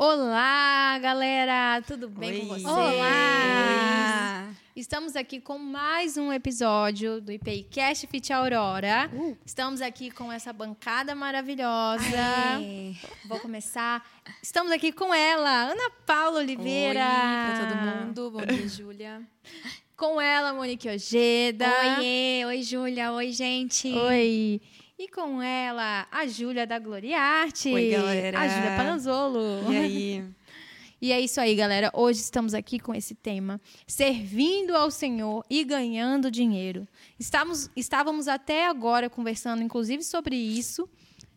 Olá, galera! Tudo bem Oi. com vocês? Olá! Estamos aqui com mais um episódio do IPIcast Fit Aurora. Uh. Estamos aqui com essa bancada maravilhosa. Aê. Vou começar. Estamos aqui com ela, Ana Paula Oliveira. Oi pra todo mundo. Bom dia, Júlia. Com ela, Monique Ojeda. Oiê! Oi, Júlia! Oi, gente! Oi. E com ela, a Júlia da Gloriarte. Oi, galera. A Júlia Panazolo. E aí? E é isso aí, galera. Hoje estamos aqui com esse tema: servindo ao Senhor e ganhando dinheiro. Estávamos, estávamos até agora conversando, inclusive, sobre isso,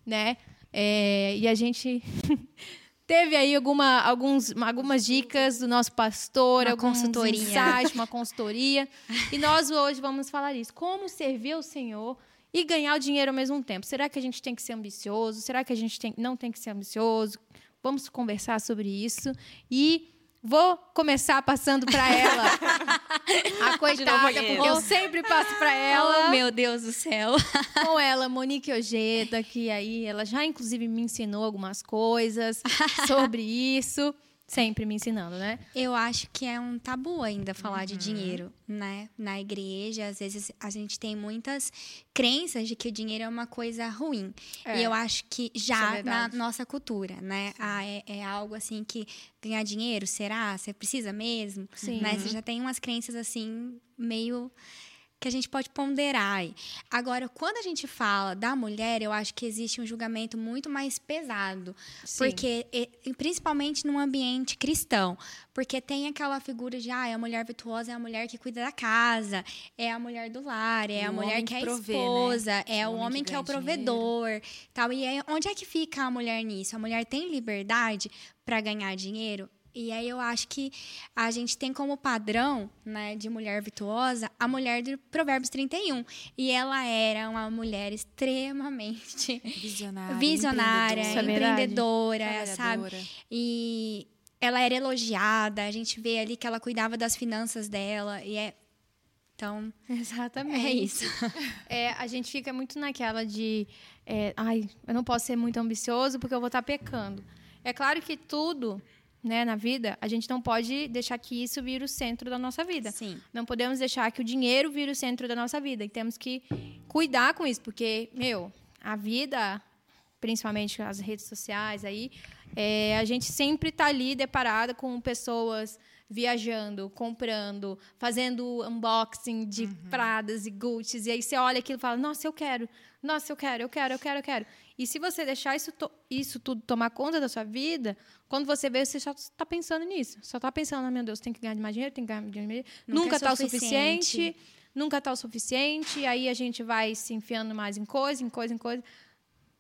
né? É, e a gente teve aí alguma, alguns, algumas dicas do nosso pastor, Uma alguns consultoria. insights, uma consultoria. e nós hoje vamos falar isso: como servir ao Senhor e ganhar o dinheiro ao mesmo tempo. Será que a gente tem que ser ambicioso? Será que a gente tem, não tem que ser ambicioso? Vamos conversar sobre isso. E vou começar passando para ela. a coitada, porque eu sempre passo para ela. Oh, meu Deus do céu! Com ela, Monique Ojeda, que aí ela já inclusive me ensinou algumas coisas sobre isso. Sempre me ensinando, né? Eu acho que é um tabu ainda falar de dinheiro, né? Na igreja, às vezes a gente tem muitas crenças de que o dinheiro é uma coisa ruim. É. E eu acho que Isso é já na nossa cultura, né? Ah, é, é algo assim que ganhar dinheiro, será? Você precisa mesmo? Sim. Né? Você já tem umas crenças assim, meio que a gente pode ponderar. Agora, quando a gente fala da mulher, eu acho que existe um julgamento muito mais pesado. Sim. Porque, e- principalmente num ambiente cristão. Porque tem aquela figura de, ah, a mulher virtuosa é a mulher que cuida da casa, é a mulher do lar, é a mulher que é a né? esposa, é O homem homem que que é o provedor. Tal. E aí, onde é que fica a mulher nisso? A mulher tem liberdade para ganhar dinheiro? E aí eu acho que a gente tem como padrão, né, de mulher virtuosa, a mulher do Provérbios 31. E ela era uma mulher extremamente Visionária. visionária, Isso é empreendedora, sabe? E ela era elogiada, a gente vê ali que ela cuidava das finanças dela e é então Exatamente. é isso. É, a gente fica muito naquela de, é, ai, eu não posso ser muito ambicioso porque eu vou estar pecando. É claro que tudo, né, na vida, a gente não pode deixar que isso vire o centro da nossa vida. Sim. Não podemos deixar que o dinheiro vire o centro da nossa vida. E temos que cuidar com isso, porque, meu, a vida, principalmente as redes sociais aí, é, a gente sempre está ali deparada com pessoas viajando, comprando, fazendo unboxing de Pradas e Gucci's. E aí você olha aquilo e fala, nossa, eu quero. Nossa, eu quero, eu quero, eu quero, eu quero. E se você deixar isso, isso tudo tomar conta da sua vida, quando você vê, você só está pensando nisso. Só está pensando, ah, meu Deus, tem que ganhar mais dinheiro, tem que ganhar mais dinheiro. Nunca Nunca é está o suficiente. suficiente. Nunca está o suficiente. Aí a gente vai se enfiando mais em coisa, em coisa, em coisa.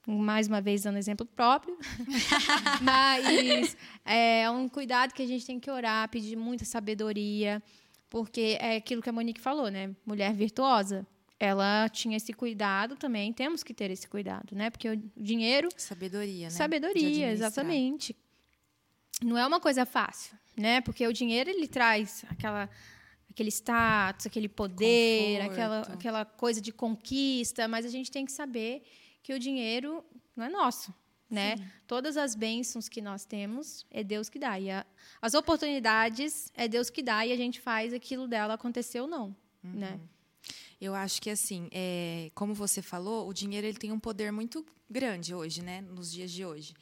Mais uma vez dando exemplo próprio. Mas é um cuidado que a gente tem que orar, pedir muita sabedoria. Porque é aquilo que a Monique falou, né? Mulher virtuosa. Ela tinha esse cuidado também. Temos que ter esse cuidado, né? Porque o dinheiro Sabedoria, né? Sabedoria, exatamente. Não é uma coisa fácil, né? Porque o dinheiro ele traz aquela aquele status, aquele poder, Conforto. aquela aquela coisa de conquista, mas a gente tem que saber que o dinheiro não é nosso, né? Todas as bênçãos que nós temos é Deus que dá e a- as oportunidades é Deus que dá e a gente faz aquilo dela acontecer ou não, né? Eu acho que assim, é, como você falou, o dinheiro ele tem um poder muito grande hoje, né? Nos dias de hoje.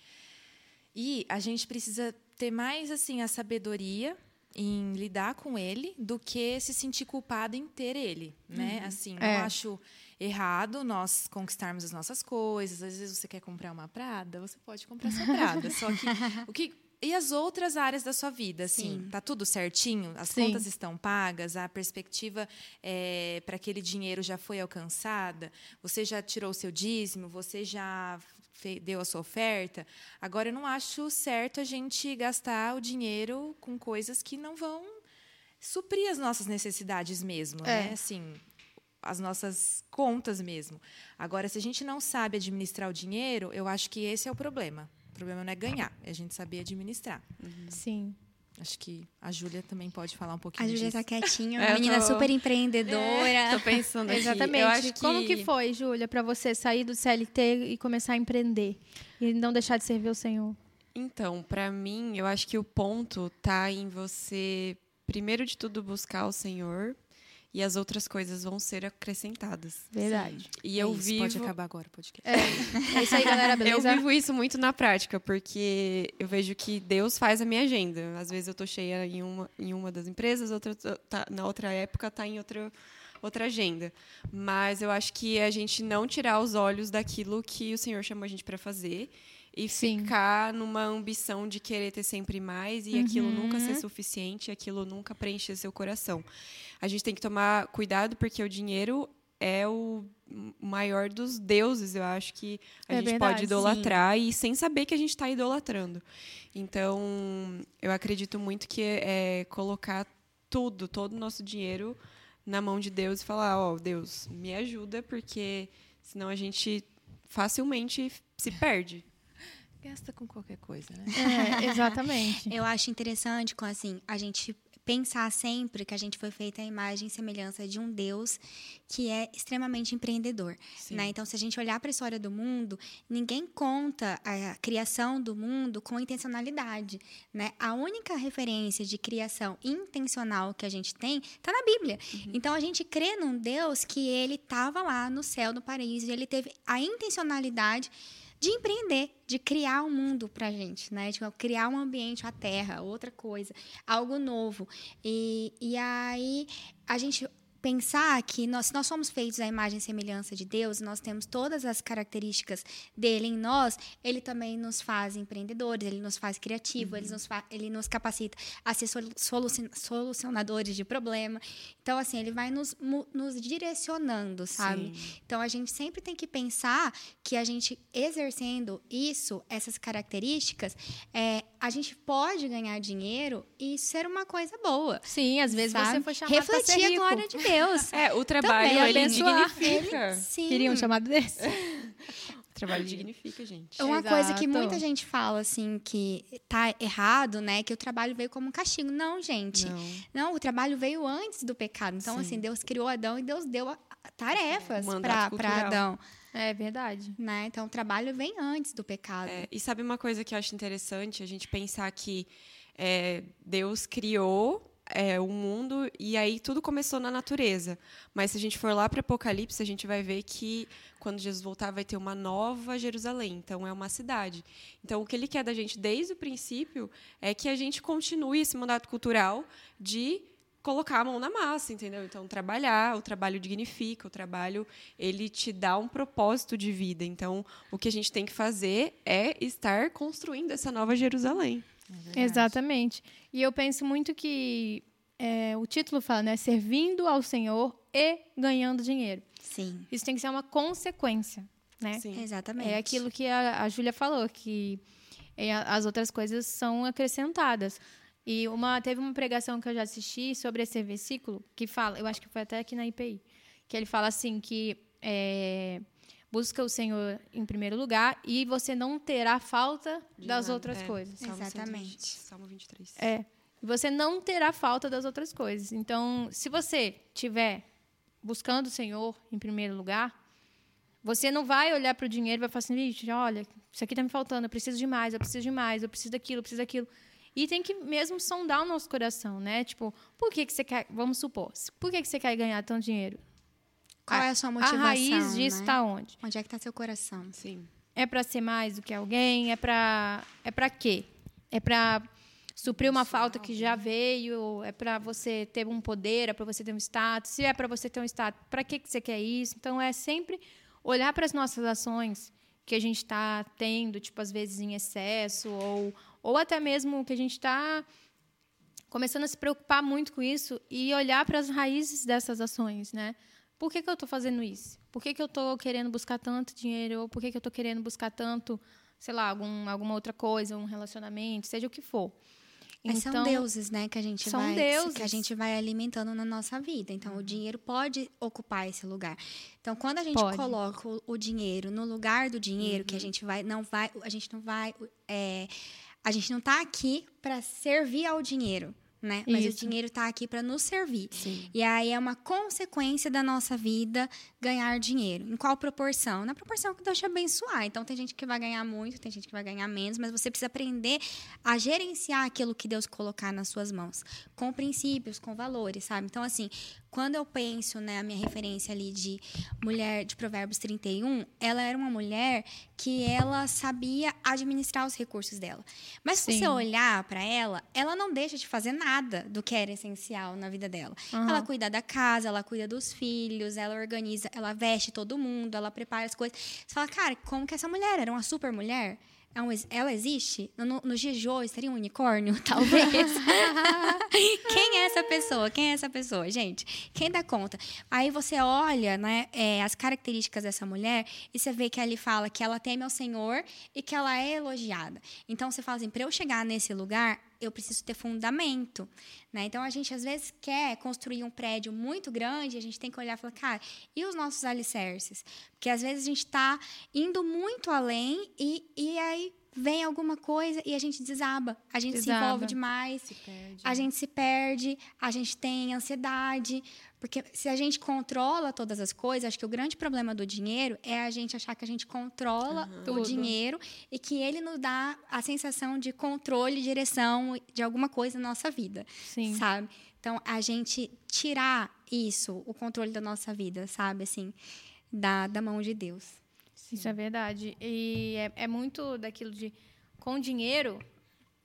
E a gente precisa ter mais assim a sabedoria em lidar com ele do que se sentir culpada em ter ele, né? Assim, não É. acho errado nós conquistarmos as nossas coisas. Às vezes você quer comprar uma Prada, você pode comprar sua Prada. Só que o que e as outras áreas da sua vida, assim, Sim. tá tudo certinho? As Sim. contas estão pagas? A perspectiva para aquele dinheiro já foi alcançada? Você já tirou o seu dízimo? Você já deu a sua oferta? Agora, eu não acho certo a gente gastar o dinheiro com coisas que não vão suprir as nossas necessidades mesmo, É. né? Assim, as nossas contas mesmo. Agora, se a gente não sabe administrar o dinheiro, eu acho que esse é o problema. O problema não é ganhar, é a gente saber administrar. Sim. Acho que a Júlia também pode falar um pouquinho A Júlia disso. tá quietinha, É, uma menina tô- super empreendedora. Tô pensando aqui. Exatamente. Eu acho que... Como que foi, Júlia, para você sair do CLT e começar a empreender? E não deixar de servir o Senhor? Então, para mim, eu acho que o ponto tá em você, primeiro de tudo, buscar o Senhor e as outras coisas vão ser acrescentadas. Verdade. E É eu isso, vivo. Pode acabar agora o podcast. É isso aí, galera, Eu beleza? vivo isso muito na prática, porque eu vejo que Deus faz a minha agenda. Às vezes eu tô cheia em uma, em uma das empresas, outra, tá- na outra época tá em outra, outra agenda. Mas eu acho que é a gente não tirar os olhos daquilo que o Senhor chamou a gente para fazer e Sim. ficar numa ambição de querer ter sempre mais e aquilo nunca ser suficiente, aquilo nunca preencher seu coração. A gente tem que tomar cuidado porque o dinheiro é o maior dos deuses, eu acho que a É gente verdade, pode idolatrar e sem saber que a gente está idolatrando. Então, eu acredito muito que é colocar tudo, todo o nosso dinheiro na mão de Deus e falar, ó, Deus, me ajuda, porque senão a gente facilmente se perde. Gasta com qualquer coisa, né? É, exatamente. Eu acho interessante com assim, a gente pensar sempre que a gente foi feita a imagem e semelhança de um Deus que é extremamente empreendedor, Sim. né? Então, se a gente olhar para a história do mundo, ninguém conta a criação do mundo com intencionalidade, né? A única referência de criação intencional que a gente tem está na Bíblia. Então, a gente crê num Deus que ele estava lá no céu, no paraíso, e ele teve a intencionalidade de empreender, de criar um mundo pra gente, né? Tipo, criar um ambiente, a terra, outra coisa, algo novo. E, e aí a gente pensar que nós, se nós somos feitos à imagem e semelhança de Deus, nós temos todas as características dele em nós, ele também nos faz empreendedores, ele nos faz criativos, ele, nos fa- ele nos capacita a ser solu- soluci- solucionadores de problema. Então, assim, ele vai nos, nos direcionando, sabe? Então, a gente sempre tem que pensar que a gente exercendo isso, essas características, é, a gente pode ganhar dinheiro e ser uma coisa boa. Sim, às vezes sabe? você foi chamado pra ser Refletir a rico. glória de Deus. É, o trabalho, Também ele dignifica. Sim. Queria um chamado desse? O trabalho dignifica, gente. Uma coisa que Exato. muita gente fala, assim, que tá errado, né? Que o trabalho veio como um castigo. Não, gente. Não. Não, o trabalho veio antes do pecado. Então, Sim. assim, Deus criou Adão e Deus deu tarefas Um para. Adão. É verdade. Né? Então, o trabalho vem antes do pecado. É, e sabe uma coisa que eu acho interessante? A gente pensar que é, Deus criou é, o mundo e aí tudo começou na natureza. Mas se a gente for lá para Apocalipse, a gente vai ver que quando Jesus voltar vai ter uma nova Jerusalém. Então é uma cidade. Então o que ele quer da gente desde o princípio é que a gente continue esse mandato cultural de colocar a mão na massa, entendeu? Então trabalhar, o trabalho dignifica, o trabalho ele te dá um propósito de vida. Então o que a gente tem que fazer é estar construindo essa nova Jerusalém. Exatamente. E eu penso muito que é, o título fala, né? Servindo ao Senhor e ganhando dinheiro. Sim. Isso tem que ser uma consequência, né? Sim. Exatamente. É aquilo que a, a Júlia falou, que é, as outras coisas são acrescentadas. E uma, teve uma pregação que eu já assisti sobre esse versículo, que fala, eu acho que foi até aqui na IPI, que ele fala assim que é, busca o Senhor em primeiro lugar e você não terá falta De das nada. outras É, coisas. Salmo Exatamente. 120, Salmo 23. É. Você não terá falta das outras coisas. Então, se você tiver buscando o Senhor em primeiro lugar, você não vai olhar para o dinheiro e vai falar assim, "Vixe, olha, isso aqui está me faltando, eu preciso de mais, eu preciso de mais, eu preciso daquilo, eu preciso daquilo. E tem que mesmo sondar o nosso coração, né? Tipo, por que, que você quer, vamos supor, por que, que você quer ganhar tanto dinheiro? Qual é a sua motivação? A raiz disso né? está onde? Onde é que está seu coração? Sim. É para ser mais do que alguém? É para é para quê? É para suprir uma falta que já veio? É para você ter um poder? É para você ter um status? Se é para você ter um status, para que que você quer isso? Então é sempre olhar para as nossas ações que a gente está tendo, tipo às vezes em excesso ou ou até mesmo que a gente está começando a se preocupar muito com isso e olhar para as raízes dessas ações, né? Por que, que eu estou fazendo isso? Por que, que eu estou querendo buscar tanto dinheiro? Ou por que, que eu estou querendo buscar tanto, sei lá, algum, alguma outra coisa, um relacionamento, seja o que for. Mas são deuses, né, que a gente Então, são vai deuses. que a gente vai alimentando na nossa vida. Então, o dinheiro pode ocupar esse lugar. Então, quando a gente Pode. coloca o, o dinheiro no lugar do dinheiro, que a gente vai não vai, a gente não vai é, a gente não está aqui para servir ao dinheiro. né? Mas Isso. o dinheiro está aqui para nos servir. Sim. E aí é uma consequência da nossa vida ganhar dinheiro. Em qual proporção? Na proporção que Deus te abençoar. Então tem gente que vai ganhar muito, tem gente que vai ganhar menos, mas você precisa aprender a gerenciar aquilo que Deus colocar nas suas mãos, com princípios, com valores, sabe? Então assim, quando eu penso, né, a minha referência ali de mulher de Provérbios 31, ela era uma mulher que ela sabia administrar os recursos dela. Mas se Sim. você olhar para ela, ela não deixa de fazer nada do que era essencial na vida dela. Aham. Ela cuida da casa, ela cuida dos filhos, ela organiza, ela veste todo mundo, ela prepara as coisas. Você fala, cara, como que essa mulher era uma super mulher? É ela existe? No, nos dias de hoje, seria um unicórnio? Talvez. quem é essa pessoa? Quem é essa pessoa, gente? Quem dá conta? Aí você olha né, é, as características dessa mulher e você vê que ele fala que ela teme ao Senhor e que ela é elogiada. Então você fala assim: para eu chegar nesse lugar, eu preciso ter fundamento. Né? Então a gente às vezes quer construir um prédio muito grande, a gente tem que olhar e falar, cara, e os nossos alicerces? Porque às vezes a gente está indo muito além e, e aí vem alguma coisa e a gente desaba. A gente se Desaba. envolve demais, Se perde. a gente se perde, a gente tem ansiedade. Porque se a gente controla todas as coisas, acho que o grande problema do dinheiro é a gente achar que a gente controla o Tudo. dinheiro e que ele nos dá a sensação de controle, direção de alguma coisa na nossa vida, Sim. sabe? Então, a gente tirar isso, o controle da nossa vida, sabe? Assim, da, da mão de Deus. Isso é verdade. E é, é muito daquilo de. Com dinheiro,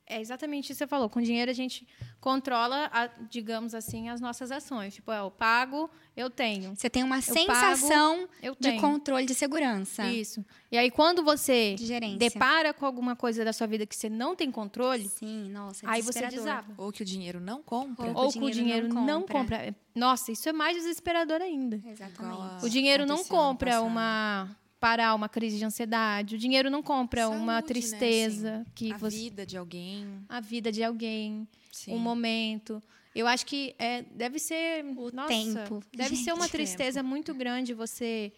é exatamente isso que você falou. Com dinheiro a gente controla, a- digamos assim, as nossas ações. Tipo, é, eu pago, eu tenho. Você tem uma pago, sensação Eu de tenho. controle, de segurança, Isso. E aí, quando você de depara com alguma coisa da sua vida que você não tem controle, Sim, nossa, é aí você desaba. Ou que o dinheiro não compra. Ou- Ou que o dinheiro não compra. compra. Nossa, isso é mais desesperador ainda. Exatamente. O dinheiro não compra passado. uma parar uma crise de ansiedade. O dinheiro não compra uma Saúde, né, tristeza assim, que a você vida de alguém. a vida de alguém, Sim. um momento. Eu acho que é, deve ser O nossa, tempo. Deve ser uma Gente, tristeza muito grande você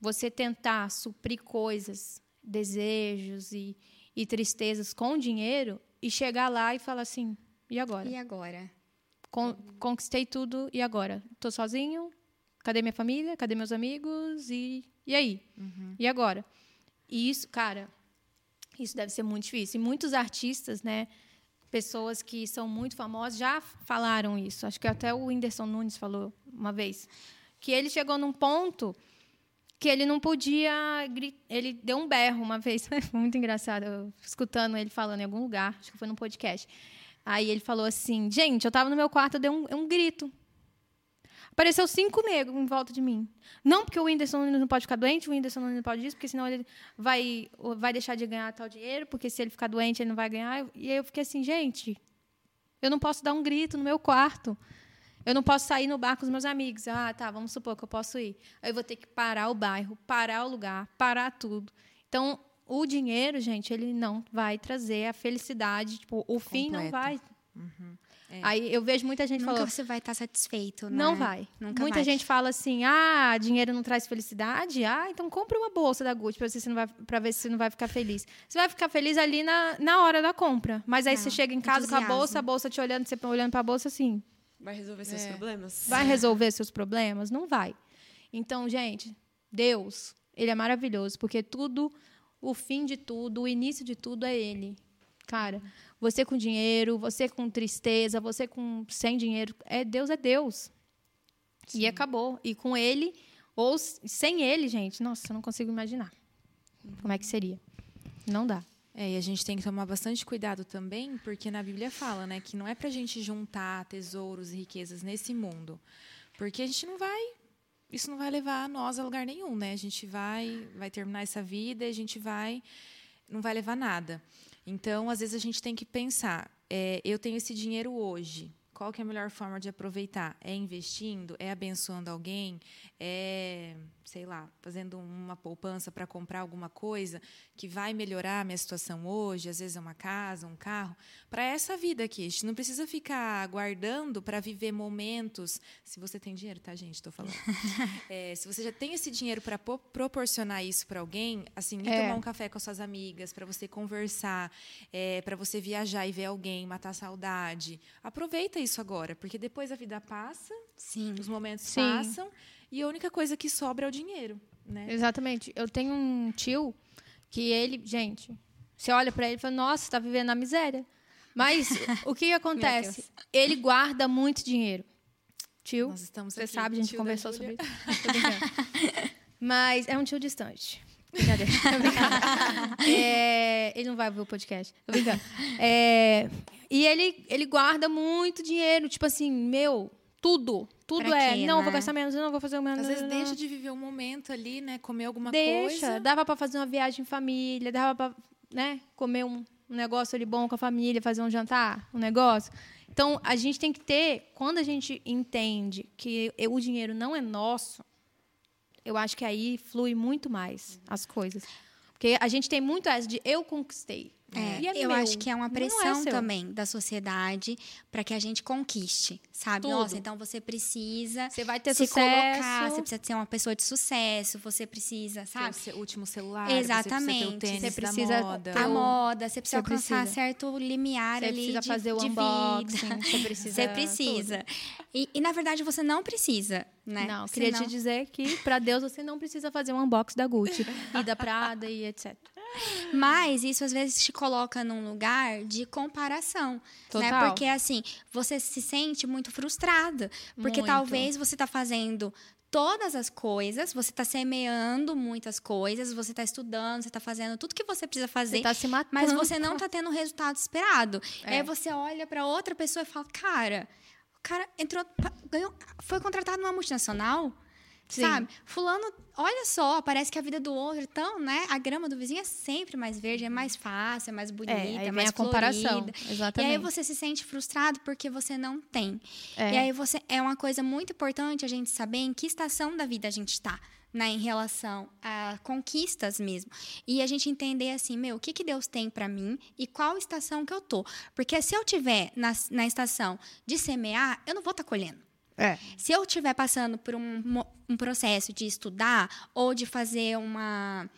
você tentar suprir coisas, desejos e, e tristezas com dinheiro e chegar lá e falar assim, e agora? E agora? Con- conquistei tudo e agora? Tô sozinho? Cadê minha família? Cadê meus amigos? E, e aí? E agora? E isso, cara, isso deve ser muito difícil. E muitos artistas, né? Pessoas que são muito famosas já falaram isso. Acho que até o Whindersson Nunes falou uma vez. Que ele chegou num ponto que ele não podia. Ele deu um berro uma vez. Muito engraçado. Eu, escutando ele falando em algum lugar. Acho que foi num podcast. Aí ele falou assim: Gente, eu estava no meu quarto, eu dei um, um grito. Apareceu cinco negros em volta de mim. Não porque o Whindersson Nunes não pode ficar doente, o Whindersson Nunes não pode isso, porque senão ele vai, vai deixar de ganhar tal dinheiro, porque se ele ficar doente ele não vai ganhar. E aí eu fiquei assim, gente, eu não posso dar um grito no meu quarto. Eu não posso sair no bar com os meus amigos. Ah, tá, vamos supor que eu posso ir. Aí eu vou ter que parar o bairro, parar o lugar, parar tudo. Então, o dinheiro, gente, ele não vai trazer a felicidade. Tipo, o fim não Completa. vai. É. Aí eu vejo muita gente Nunca falando. você vai estar satisfeito, né? Não vai. Nunca Muita vai. gente fala assim: ah, dinheiro não traz felicidade. Ah, então compra uma bolsa da Gucci para ver se você não vai, pra ver se você não vai ficar feliz. Você vai ficar feliz ali na, na hora da compra. Mas aí Não, você chega em casa com a entusiasmo. bolsa, a bolsa te olhando, você olhando para a bolsa assim: Vai resolver seus É. problemas? vai resolver seus problemas? Não vai. Então, gente, Deus, Ele é maravilhoso, porque tudo, o fim de tudo, o início de tudo é Ele. Cara, você com dinheiro, você com tristeza, você com sem dinheiro, é Deus é Deus. E acabou. E com Ele, ou sem Ele, gente, nossa, eu não consigo imaginar. Como é que seria? Não dá. É, e a gente tem que tomar bastante cuidado também, porque na Bíblia fala, né, que não é pra gente juntar tesouros e riquezas nesse mundo. Porque a gente não vai. Isso não vai levar nós a lugar nenhum, né? A gente vai, vai terminar essa vida e a gente vai. Não vai levar nada. Então, às vezes, a gente tem que pensar: é, eu tenho esse dinheiro hoje. qual que é a melhor forma de aproveitar? É investindo? É abençoando alguém? É, sei lá, fazendo uma poupança para comprar alguma coisa que vai melhorar a minha situação hoje? Às vezes é uma casa, um carro. Para essa vida aqui, a gente não precisa ficar aguardando para viver momentos. Se você tem dinheiro, tá, gente? Estou falando. É, se você já tem esse dinheiro para proporcionar isso para alguém, assim, ir É. tomar um café com suas amigas, para você conversar, é, para você viajar e ver alguém, matar a saudade. Aproveita isso agora, porque depois a vida passa, Sim. os momentos Sim. passam e a única coisa que sobra é o dinheiro, né? Exatamente. Eu tenho um tio que ele, gente, você olha pra ele e fala, nossa, tá vivendo na miséria. Mas o que acontece? Ele guarda muito dinheiro. Tio, Nós estamos você aqui, sabe, a gente conversou sobre isso. Brincando. Mas é um tio distante. Brincadeira. É, ele não vai ver o podcast. Tô brincando. É, e ele, ele guarda muito dinheiro. Tipo assim, meu, tudo. Tudo Pra é. quê, não, né? vou gastar menos, não, vou fazer menos. Às vezes não, deixa não. de viver um momento ali, né? Comer alguma Deixa. coisa. Dava pra fazer uma viagem em família, dava pra né, comer um, um negócio ali bom com a família, fazer um jantar, um negócio. Então, a gente tem que ter, quando a gente entende que o dinheiro não é nosso, eu acho que aí flui muito mais as coisas. Porque a gente tem muito essa de eu conquistei. É, é eu meu. acho que é uma é pressão seu. também da sociedade para que a gente conquiste, sabe? Tudo. Nossa, então você precisa Você vai ter se sucesso. colocar, você precisa ser uma pessoa de sucesso, você precisa, Ter sabe? o seu último celular, Exatamente. Você precisa ter o tênis Você precisa da moda. ter A o- moda, você precisa Você alcançar precisa. certo limiar Você ali precisa de, fazer o de unboxing, vida. você precisa. Você precisa. E, e, na verdade você não precisa, né? Não, queria Senão- te dizer que para Deus você não precisa fazer um unboxing da Gucci e da Prada e etc. Mas isso às vezes te coloca num lugar de comparação, né? Total. Porque assim, você se sente muito frustrada, porque Muito. talvez você tá fazendo todas as coisas, você tá semeando muitas coisas, você tá estudando, você tá fazendo tudo que você precisa fazer. Você tá se matando. Mas você não tá tendo o resultado esperado. É. Aí você olha para outra pessoa e fala: "Cara, o cara entrou, ganhou, foi contratado numa multinacional, Sim. sabe? Fulano, olha só, parece que a vida do outro, então, né? A grama do vizinho é sempre mais verde, é mais fácil, é mais bonita, É, aí é mais a comparação. florida. E Exatamente. aí você se sente frustrado porque você não tem. É. E aí você é uma coisa muito importante a gente saber em que estação da vida a gente está. Né, em relação a conquistas mesmo. E a gente entender assim, meu, o que, que Deus tem para mim e qual estação que eu tô. Porque se eu tiver na, na estação de semear, eu não vou estar colhendo. É. Se eu estiver passando por um, um processo de estudar ou de fazer uma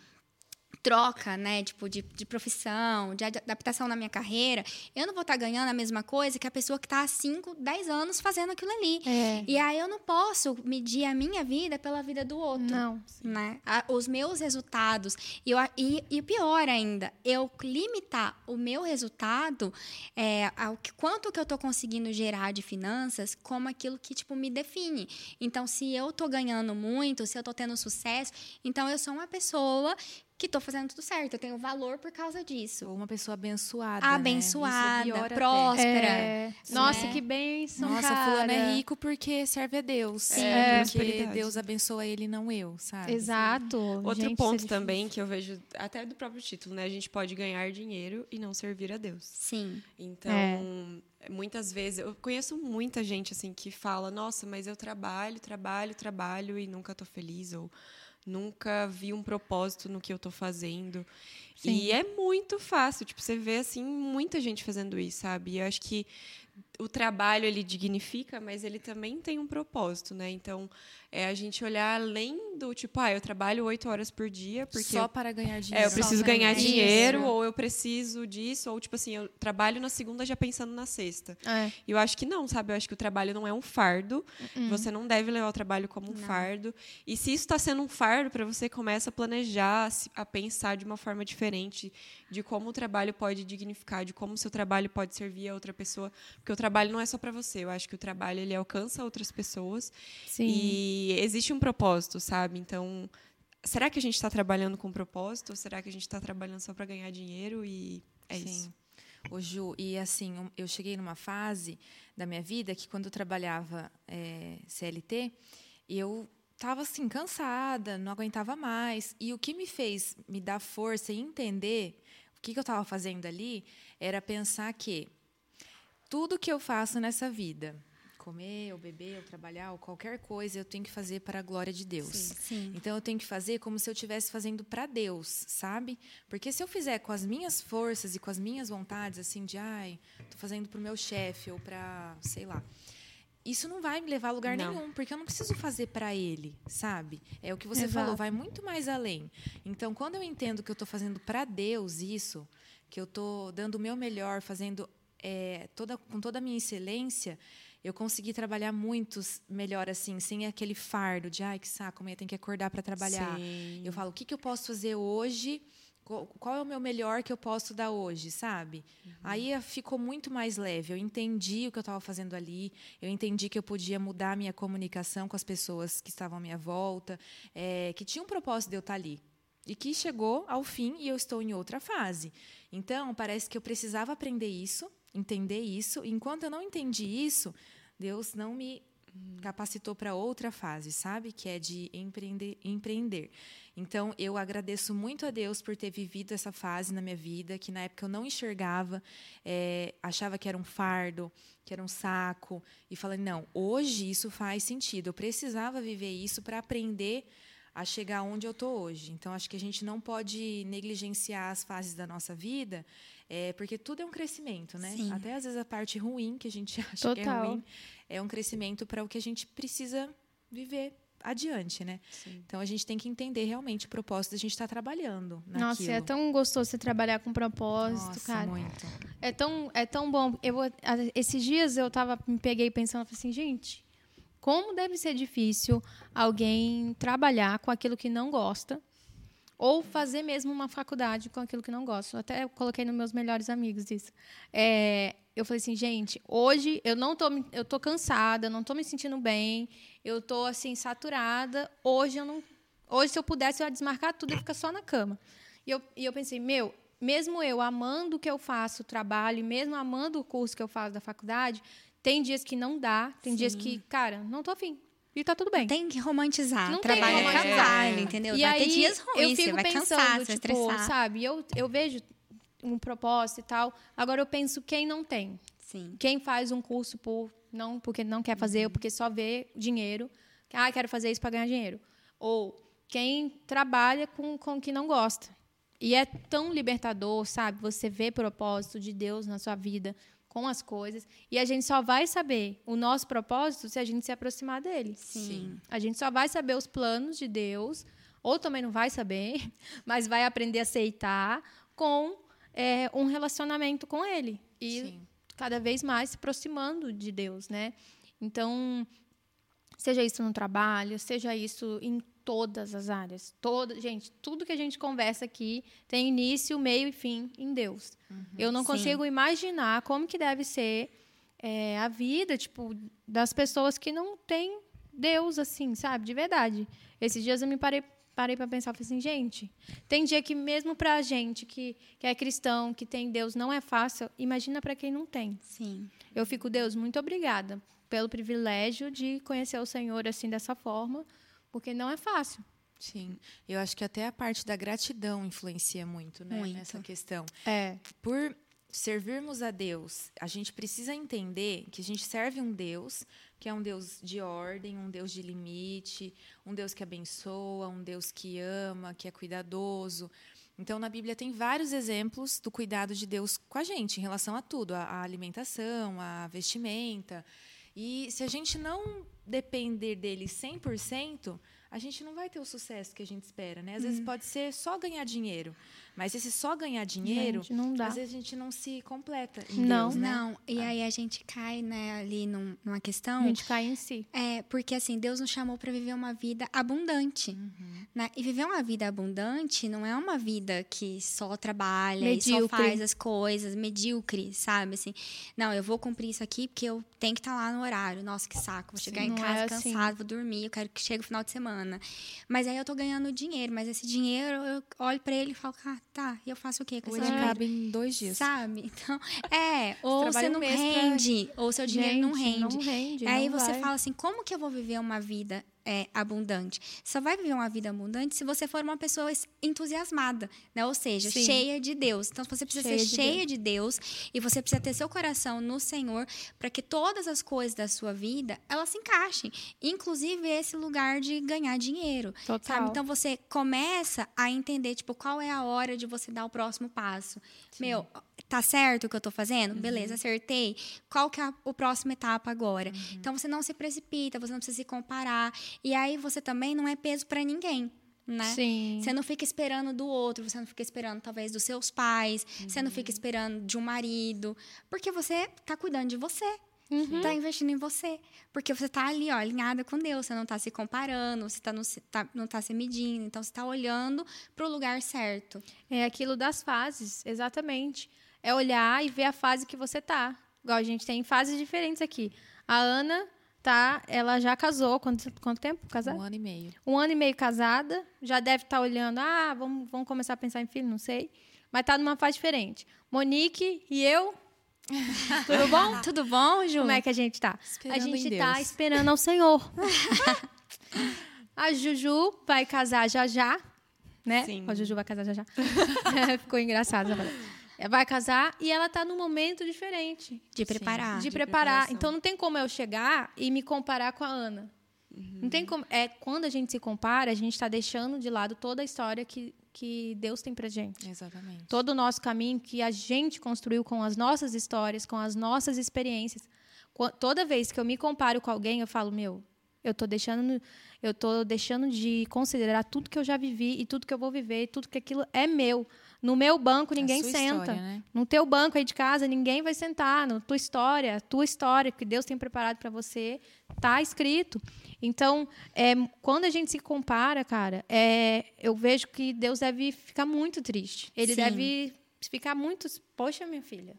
troca, né, tipo, de, de profissão, de ad- adaptação na minha carreira, eu não vou estar ganhando a mesma coisa que a pessoa que está há 5, 10 anos fazendo aquilo ali. É. E aí eu não posso medir a minha vida pela vida do outro Não. né? A- os meus resultados. E, eu, e, e pior ainda, eu limitar o meu resultado é, ao que, quanto que eu estou conseguindo gerar de finanças como aquilo que, tipo, me define. Então, se eu estou ganhando muito, se eu estou tendo sucesso, então eu sou uma pessoa que estou fazendo tudo certo. Eu tenho valor por causa disso. Ou uma pessoa abençoada. né? Abençoada, Isso é próspera. É. Nossa, Né? que bênção, Nossa, cara. fulano é rico porque serve a Deus. Sim. É, porque prosperidade. Deus abençoa ele, não eu, sabe? Exato. Outro Gente, ponto é também que eu vejo, até do próprio título, né? A gente pode ganhar dinheiro e não servir a Deus. Sim. Então, muitas vezes, eu conheço muita gente assim que fala: "Nossa, mas eu trabalho, trabalho, trabalho e nunca tô feliz ou nunca vi um propósito no que eu tô fazendo". E é muito fácil, tipo, você vê assim muita gente fazendo isso, sabe? E eu acho que o trabalho ele dignifica, mas ele também tem um propósito, né? Então, é a gente olhar além do tipo, ah, eu trabalho oito horas por dia porque Só eu para ganhar é, dinheiro. eu preciso ganhar dinheiro, dinheiro. ou eu preciso disso, ou tipo assim, eu trabalho na segunda já pensando na sexta. É. Eu acho que não, sabe? Eu acho que o trabalho não é um fardo. Você não deve levar o trabalho como um fardo. E se isso está sendo um fardo para você, começa a planejar, a pensar de uma forma diferente de como o trabalho pode dignificar, de como o seu trabalho pode servir a outra pessoa, porque o trabalho não é só para você. Eu acho que o trabalho ele alcança outras pessoas Sim. e existe um propósito, sabe? Então, será que a gente está trabalhando com propósito? Ou será que a gente está trabalhando só para ganhar dinheiro? E é Sim. isso. Ô, Ju, e assim, eu cheguei numa fase da minha vida que quando eu trabalhava eh, CLT, eu estava assim, cansada, não aguentava mais. E o que me fez me dar força e entender o que, que eu estava fazendo ali era pensar que tudo que eu faço nessa vida, comer, ou beber, ou trabalhar, ou qualquer coisa, eu tenho que fazer para a glória de Deus. Sim, sim. Então eu tenho que fazer como se eu estivesse fazendo para Deus, sabe? Porque se eu fizer com as minhas forças e com as minhas vontades, assim, de ai, tô fazendo para o meu chefe ou para, sei lá, isso não vai me levar a lugar Não. nenhum, porque eu não preciso fazer para ele, sabe? É o que você Exato. falou, vai muito mais além. Então, quando eu entendo que eu estou fazendo para Deus isso, que eu estou dando o meu melhor, fazendo é, toda, com toda a minha excelência, eu consegui trabalhar muito melhor assim, sem aquele fardo de ai que saco, amanhã tem que acordar para trabalhar. Sim. Eu falo, o que, que eu posso fazer hoje? Qual, é o meu melhor que eu posso dar hoje, sabe? Aí eh, ficou muito mais leve. Eu entendi o que eu estava fazendo ali. Eu entendi que eu podia mudar a minha comunicação com as pessoas que estavam à minha volta, eh, que tinha um propósito de eu estar ali. E que chegou ao fim e eu estou em outra fase. Então, parece que eu precisava aprender isso, entender isso. Enquanto eu não entendi isso, Deus não me capacitou para outra fase, sabe? Que é de empreender. empreender. Então, eu agradeço muito a Deus por ter vivido essa fase na minha vida, que na época eu não enxergava, eh, achava que era um fardo, que era um saco, e falei, não, hoje isso faz sentido. Eu precisava viver isso para aprender a chegar onde eu estou hoje. Então, acho que a gente não pode negligenciar as fases da nossa vida, eh, porque tudo é um crescimento, né? Sim. Até às vezes a parte ruim que a gente acha que é Total. ruim é um crescimento para o que a gente precisa viver adiante, né? Então a gente tem que entender realmente o propósito da gente estar trabalhando naquilo. Nossa, é tão gostoso você trabalhar com propósito, Nossa, cara. muito. É tão, é tão bom. Eu, esses dias eu tava, me peguei pensando assim, gente, como deve ser difícil alguém trabalhar com aquilo que não gosta ou fazer mesmo uma faculdade com aquilo que não gosta. Eu até coloquei nos meus melhores amigos isso. É, eu falei assim, gente, hoje eu não tô, eu tô cansada, eu não tô me sentindo bem, eu tô assim saturada. Hoje eu não, hoje se eu pudesse eu ia desmarcar tudo e ficar só na cama. E eu, e eu pensei, meu, mesmo eu amando o que eu faço, o trabalho, mesmo amando o curso que eu faço da faculdade, tem dias que não dá, tem dias que, cara, não tô afim. E tá tudo bem. Tem que romantizar. Não tem Trabalho é romantizar. trabalho, entendeu? E vai aí, ter dias eu ruins, fico você vai pensando, cansar, tipo, estressar. sabe? Eu, eu vejo um propósito e tal. Agora eu penso quem não tem. Sim. Quem faz um curso por não porque não quer fazer ou porque só vê dinheiro. Ah, quero fazer isso para ganhar dinheiro. Ou quem trabalha com com que não gosta. E é tão libertador, sabe? Você vê propósito de Deus na sua vida com as coisas. E a gente só vai saber o nosso propósito se a gente se aproximar dele. Sim. A gente só vai saber os planos de Deus, ou também não vai saber, mas vai aprender a aceitar com é, um relacionamento com Ele. E Sim. cada vez mais se aproximando de Deus, né? Então, seja isso no trabalho, seja isso em todas as áreas. Toda, gente, tudo que a gente conversa aqui tem início, meio e fim em Deus. Eu não Sim. consigo imaginar como que deve ser é, a vida, tipo, das pessoas que não têm Deus, assim, sabe? De verdade. Esses dias eu me parei parei para pensar, falei assim, gente, tem dia que mesmo para a gente que, que é cristão, que tem Deus, não é fácil, imagina para quem não tem. Sim. Eu fico, Deus, muito obrigada pelo privilégio de conhecer o Senhor assim dessa forma, porque não é fácil. Sim. Eu acho que até a parte da gratidão influencia muito, né? Muito. Nessa questão. É. Por servirmos a Deus, a gente precisa entender que a gente serve um Deus que é um Deus de ordem, um Deus de limite, um Deus que abençoa, um Deus que ama, que é cuidadoso. Então, na Bíblia tem vários exemplos do cuidado de Deus com a gente, em relação a tudo, a, a alimentação, a vestimenta. E se a gente não depender dele 100%, a gente não vai ter o sucesso que a gente espera, né? Às vezes pode ser só ganhar dinheiro, mas esse só ganhar dinheiro, Gente, não dá. às vezes a gente não se completa em Não. Deus, né? Não, e aí a gente cai né, ali num- numa A questão. gente cai em si. É, porque assim, Deus nos chamou para viver uma vida abundante. Uhum. Né? E viver uma vida abundante não é uma vida que só trabalha e só Medíocre. faz as coisas, medíocre, sabe? Assim, não, eu vou cumprir isso aqui porque eu tenho que estar lá no horário. Nossa, que saco, vou chegar em não casa é assim. cansado, vou dormir, eu quero que chegue o final de semana. Mas aí eu tô ganhando dinheiro, mas esse dinheiro eu olho para ele e falo, ah, tá, e eu faço o quê com esse ele dinheiro? acaba em dois dias. Sabe? Então, é, ou você um não mês pra- rende, ou seu dinheiro não Gente, rende. Não rende. Aí não você vai. fala assim, como que eu vou viver uma vida é, abundante. Só vai viver uma vida abundante se você for uma pessoa es- entusiasmada, né? Ou seja, Sim. cheia de Deus. Então, você precisa Cheia ser de cheia de Deus e você precisa ter seu coração no Senhor para que todas as coisas da sua vida elas se encaixem, inclusive esse lugar de ganhar dinheiro. Total. Sabe? Então você começa a entender, tipo, qual é a hora de você dar o próximo passo. Meu, tá certo o que eu tô fazendo? Beleza, acertei. Qual que é a, o próximo etapa agora? Então você não se precipita, você não precisa se comparar. E aí você também não é peso para ninguém. Né? Sim. Você não fica esperando do outro, você não fica esperando talvez dos seus pais, você não fica esperando de um marido, porque você tá cuidando de você. Tá investindo em você. Porque você tá ali, ó, alinhada com Deus. Você não tá se comparando, você tá se- tá- não tá se medindo. Então, você tá olhando pro lugar certo. É aquilo das fases, exatamente. É olhar e ver a fase que você tá. Igual a gente tem fases diferentes aqui. A Ana tá, ela já casou. Quanto, quanto tempo casada? Um ano e meio. um ano e meio casada, já deve estar olhando, ah, vamos, vamos começar a pensar em filho, não sei. Mas tá numa fase diferente. Monique e eu, tudo bom? Tudo bom, Ju? Como é que a gente tá? Esperando a gente tá Deus. esperando ao Senhor. a Juju vai casar já já, né? Sim. A Juju vai casar já já. Ficou engraçado Vai casar e ela tá num momento diferente De preparar. de de preparar. preparação. Então não tem como eu chegar e me comparar com a Ana. Não tem como. É quando a gente se compara, a gente está deixando de lado toda a história que, que Deus tem pra gente. Exatamente. Todo o nosso caminho que a gente construiu com as nossas histórias, com as nossas experiências. Toda vez que eu me comparo com alguém, eu falo, meu, eu tô deixando, eu tô deixando de considerar tudo que eu já vivi e tudo que eu vou viver, e tudo que aquilo é meu. No meu banco ninguém sua senta. história, né? No teu banco aí de casa, ninguém vai sentar. Na tua história, tua história que Deus tem preparado para você, tá escrito. Então, é, quando a gente se compara, cara, é, eu vejo que Deus deve ficar muito triste. Ele Sim. deve ficar muito. Poxa, minha filha,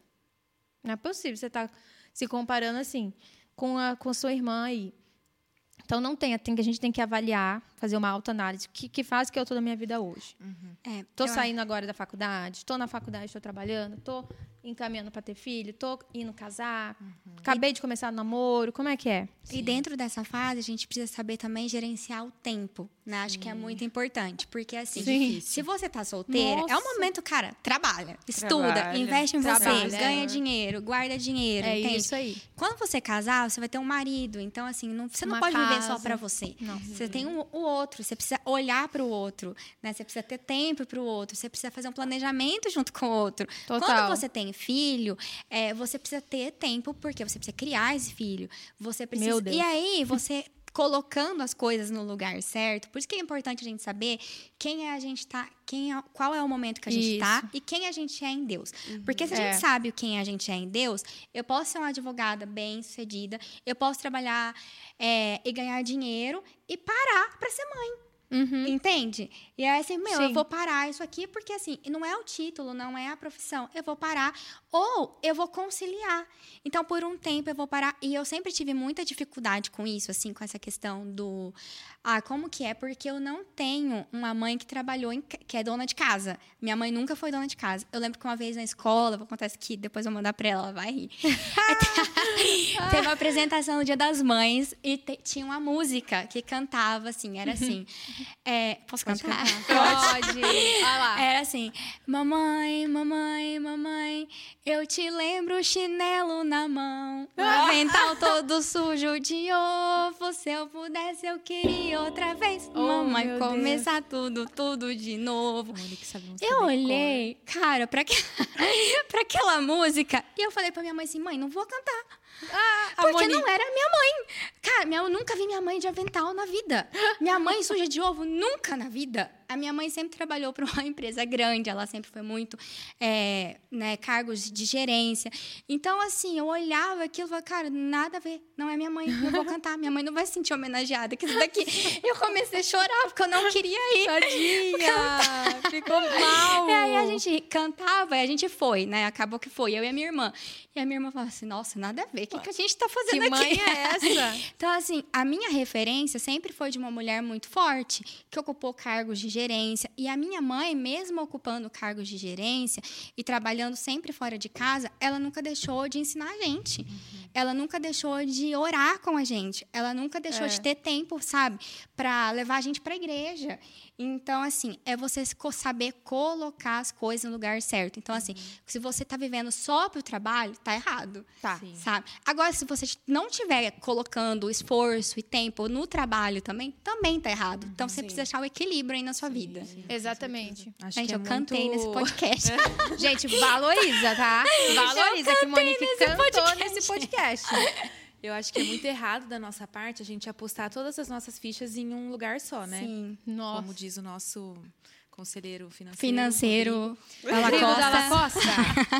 não é possível você estar se comparando assim com a com sua irmã aí. Então não tem, tem a gente tem que avaliar, fazer uma autoanálise. Que, que fase que eu tô da minha vida hoje? É, Tô eu- saindo agora da faculdade, tô na faculdade, tô trabalhando, tô encaminhando para ter filho, tô indo casar, acabei de começar o namoro, como é que é? E dentro dessa fase, a gente precisa saber também gerenciar o tempo, né? Acho que é muito importante, porque assim, Sim. se você tá solteira, é Nossa. o momento, cara, trabalha, estuda, Trabalha. investe em você, Trabalha. ganha dinheiro, guarda dinheiro, É entende? isso aí. Quando você casar, você vai ter um marido, então assim, não, você não Uma pode viver só casa. pra você. Não. Você tem um- o outro, você precisa olhar para o outro, né? Você precisa ter tempo para o outro, você precisa fazer um planejamento junto com o outro. Total. Quando você tem filho, é, você precisa ter tempo porque você precisa criar esse filho. Você precisa. Meu Deus. E aí você colocando as coisas no lugar certo. Por isso que é importante a gente saber quem é a gente tá, quem é, qual é o momento que a gente tá Isso. e quem a gente é em Deus. Porque se a É. gente sabe quem a gente é em Deus, eu posso ser uma advogada bem sucedida, eu posso trabalhar é, e ganhar dinheiro e parar para ser mãe. Entende? E aí, assim, meu, eu Sim. vou parar isso aqui porque, assim, não é o título, não é a profissão. Eu vou parar ou eu vou conciliar. Então, por um tempo, eu vou parar. E eu sempre tive muita dificuldade com isso, assim, com essa questão do... Ah, como que é? Porque eu não tenho uma mãe que trabalhou, em, que é dona de casa. Minha mãe nunca foi dona de casa. Eu lembro que uma vez na escola, vou contar isso aqui, depois eu vou mandar pra ela, ela vai rir. Teve uma apresentação no Dia das Mães e te- tinha uma música que cantava assim, era assim. é, posso cantar? Pode. Olha lá. Era assim: Mamãe, mamãe, mamãe, eu te lembro o chinelo na mão, o avental todo sujo de ovo. Se eu pudesse, eu queria outra vez. Oh, mamãe, começar tudo, tudo de novo. A Monique sabe música Eu de cor. olhei, cara, pra, que... pra aquela música e eu falei pra minha mãe assim: mãe, não vou cantar. a Porque Monique. não era minha mãe. Cara, eu nunca vi minha mãe de avental na vida. Minha mãe suja de ovo, nunca na vida. A minha mãe sempre trabalhou para uma empresa grande, ela sempre foi muito, é, né, cargos de gerência. Então, assim, eu olhava aquilo e falava, cara, nada a ver, não é minha mãe, não vou cantar, minha mãe não vai se sentir homenageada com isso daqui. Eu comecei a chorar, porque eu não queria ir. Tadinha. Ficou mal. E aí a gente cantava e a gente foi, né? Acabou que foi, eu e a minha irmã. E a minha irmã falava assim, nossa, nada a ver, o que, que a gente tá fazendo Que aqui? mãe é essa? Então, assim, a minha referência sempre foi de uma mulher muito forte, que ocupou cargos de gerência. E a minha mãe, mesmo ocupando cargos de gerência e trabalhando sempre fora de casa, ela nunca deixou de ensinar a gente. Uhum. Ela nunca deixou de orar com a gente. Ela nunca deixou é. de ter tempo, sabe, para levar a gente para a igreja. Então, assim, é você saber colocar as coisas no lugar certo. Então, assim, uhum. se você está vivendo só para o trabalho, tá errado. Tá. Sabe? Agora, se você não estiver colocando esforço e tempo no trabalho também, também tá errado. Uhum, então, você sim. precisa achar o equilíbrio aí na sua sim, vida. Sim, Exatamente. Acho gente, eu muito... cantei nesse podcast. gente, valoriza, tá? Valoriza que Monique nesse cantou podcast. nesse podcast. Eu acho que é muito errado da nossa parte a gente apostar todas as nossas fichas em um lugar só, né? Sim. Nossa. Como diz o nosso conselheiro financeiro. Financeiro. Dalla Costa.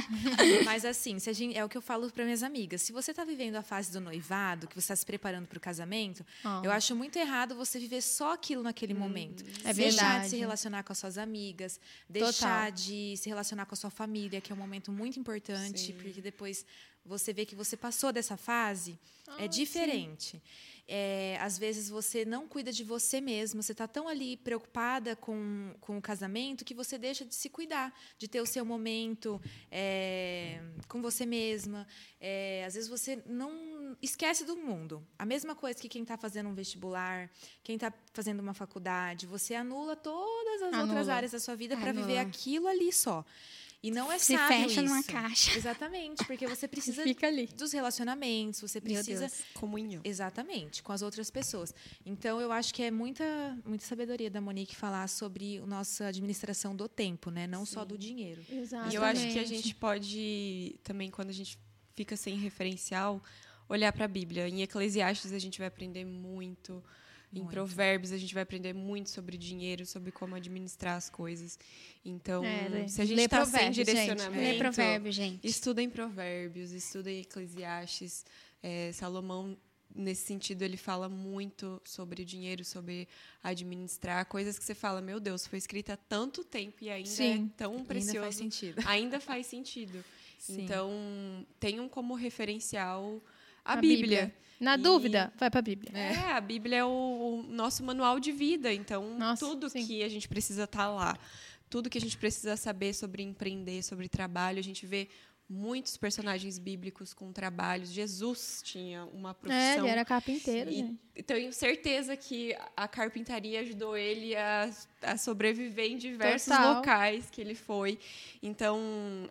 Mas assim, se gente, é o que eu falo para minhas amigas. Se você está vivendo a fase do noivado, que você está se preparando para o casamento, oh. eu acho muito errado você viver só aquilo naquele hum, momento. É deixar verdade. de se relacionar com as suas amigas, deixar Total. de se relacionar com a sua família, que é um momento muito importante, Sim. porque depois você vê que você passou dessa fase, é ah, diferente. É, às vezes você não cuida de você mesmo, você está tão ali preocupada com, com o casamento que você deixa de se cuidar, de ter o seu momento é, com você mesma. É, às vezes você não esquece do mundo. A mesma coisa que quem está fazendo um vestibular, quem está fazendo uma faculdade, você anula todas as anula. outras áreas da sua vida para viver aquilo ali só. E não é Se sábio fecha isso. numa caixa. Exatamente, porque você precisa dos relacionamentos, você precisa comunhão. Exatamente, com as outras pessoas. Então eu acho que é muita muita sabedoria da Monique falar sobre a nossa administração do tempo, né, não Sim. só do dinheiro. Exatamente. E eu acho que a gente pode também quando a gente fica sem referencial, olhar para a Bíblia. Em Eclesiastes a gente vai aprender muito em muito. Provérbios a gente vai aprender muito sobre dinheiro, sobre como administrar as coisas. Então, é, se a gente está sem direcionamento, gente. Lê Provérbios, gente. Estuda em Provérbios, estuda em Eclesiastes. É, Salomão nesse sentido ele fala muito sobre dinheiro, sobre administrar coisas que você fala, meu Deus, foi escrita há tanto tempo e ainda Sim, é tão precioso. Ainda faz sentido. Ainda faz sentido. Então, tenham como referencial a, a Bíblia. Bíblia. Na e... dúvida, vai para a Bíblia. É, a Bíblia é o, o, nosso manual de vida. Então, Nossa, tudo sim. que a gente precisa estar tá lá, tudo que a gente precisa saber sobre empreender, sobre trabalho, a gente vê muitos personagens bíblicos com trabalhos. Jesus tinha uma profissão. É, ele era carpinteiro. E né? tenho certeza que a carpintaria ajudou ele a, a sobreviver em diversos Total. locais que ele foi. Então,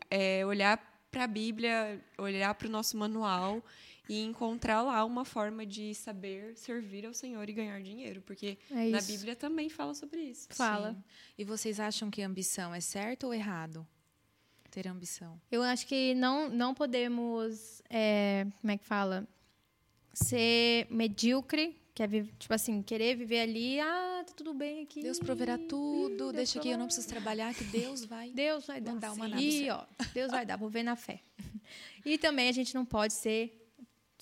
é, olhar para a Bíblia, olhar para o nosso manual e encontrar lá uma forma de saber servir ao Senhor e ganhar dinheiro, porque é na Bíblia também fala sobre isso. Fala. Sim. E vocês acham que ambição é certo ou errado? Ter ambição? Eu acho que não não podemos, é, como é que fala, ser medíocre que é, tipo assim, querer viver ali, ah, tá tudo bem aqui. Deus proverá tudo, Deus deixa que eu não preciso trabalhar, que Deus vai. Deus vai dar. dar uma nada e, ó, Deus vai dar, vou ver na fé. E também a gente não pode ser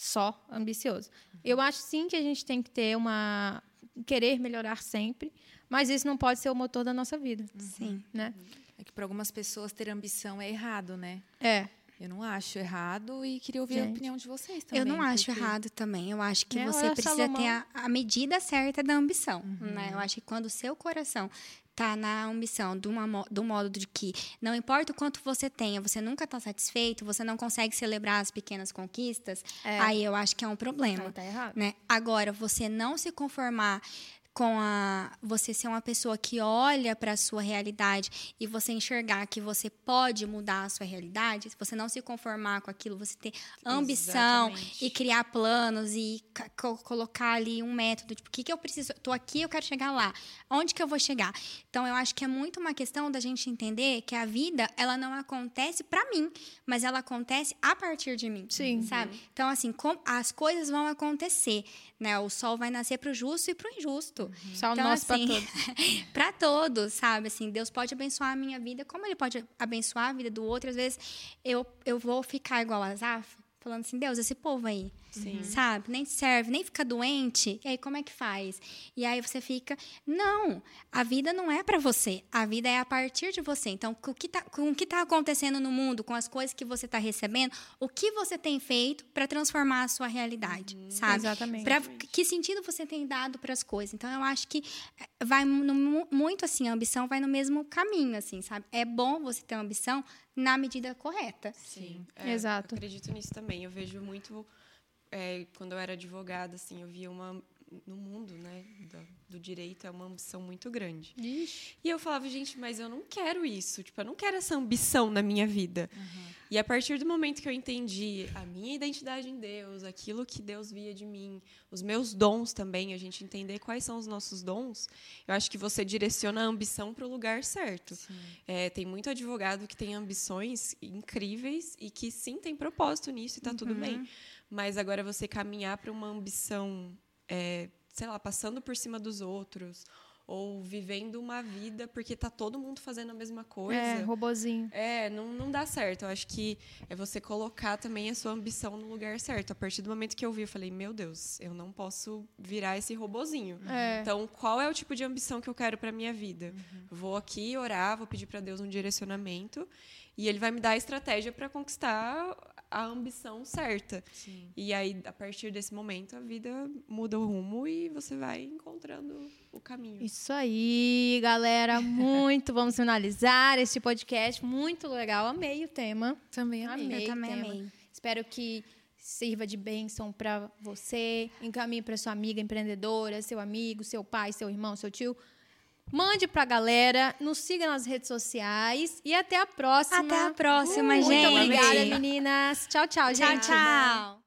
só ambicioso. Eu acho sim que a gente tem que ter uma querer melhorar sempre, mas isso não pode ser o motor da nossa vida. Sim, né? É que para algumas pessoas ter ambição é errado, né? É. Eu não acho errado e queria ouvir gente, a opinião de vocês também. Eu não acho errado também. Eu acho que é, você precisa Salomão. ter a, a, medida certa da ambição. Uhum. Né? Eu acho que quando o seu coração tá na ambição do, uma, do modo de que não importa o quanto você tenha, você nunca está satisfeito, você não consegue celebrar as pequenas conquistas, é. aí eu acho que é um problema. tá errado. Né? Agora, você não se conformar com a você ser uma pessoa que olha para a sua realidade e você enxergar que você pode mudar a sua realidade, se você não se conformar com aquilo, você ter ambição Exatamente. e criar planos e colocar ali um método, tipo, o que, que eu preciso? Estou aqui, eu quero chegar lá. Onde que eu vou chegar? Então eu acho que é muito uma questão da gente entender que a vida, ela não acontece para mim, mas ela acontece a partir de mim. Sim. Sabe? Então assim, as coisas vão acontecer, né? O sol vai nascer para o justo e para o injusto. Uhum. Só o então, nosso assim, para todos. para todos, sabe? Assim, Deus pode abençoar a minha vida, como Ele pode abençoar a vida do outro. Às vezes eu, eu vou ficar igual a Zaf, falando assim, Deus, esse povo aí, Sim. sabe? Nem serve, nem fica doente. E aí, como é que faz? E aí você fica, não, a vida não é para você. A vida é a partir de você. Então, com o que tá, com o que tá acontecendo no mundo, com as coisas que você tá recebendo, o que você tem feito para transformar a sua realidade, sabe? Exatamente. Pra, que sentido você tem dado para as coisas? Então, eu acho que eh, vai no mu- muito assim, a ambição vai no mesmo caminho, assim, sabe? É bom você ter uma ambição na medida correta. Sim, Exato. Eu acredito nisso também. Eu vejo muito é, quando eu era advogada, assim, eu via uma no mundo, né, do, do direito é uma ambição muito grande. Ixi. E eu falava, gente, mas eu não quero isso. Tipo, eu não quero essa ambição na minha vida. E a partir do momento que eu entendi a minha identidade em Deus, aquilo que Deus via de mim, os meus dons também, a gente entender quais são os nossos dons, eu acho que você direciona a ambição para o lugar certo. É, tem muito advogado que tem ambições incríveis e que sim tem propósito nisso e está tudo bem. Mas agora você caminhar para uma ambição, é, sei lá, passando por cima dos outros ou vivendo uma vida porque tá todo mundo fazendo a mesma coisa. É, robozinho. É, não, não dá certo. Eu acho que é você colocar também a sua ambição no lugar certo. A partir do momento que eu vi, eu falei, meu Deus, eu não posso virar esse robozinho. É. Então, qual é o tipo de ambição que eu quero para minha vida? Vou aqui orar, vou pedir para Deus um direcionamento e ele vai me dar a estratégia para conquistar a ambição certa. Sim. E aí, a partir desse momento, a vida muda o rumo e você vai encontrando o caminho. Isso aí, galera. Muito. Vamos finalizar este podcast. Muito legal. Amei o tema. Também amei. Amei. Eu também amei. Espero que sirva de bênção para você. Encaminhe para sua amiga empreendedora, seu amigo, seu pai, seu irmão, seu tio. Mande pra galera, nos siga nas redes sociais e até a próxima. Até a próxima, Muito gente. obrigada, meninas. Tchau, tchau, Tchau, gente. tchau.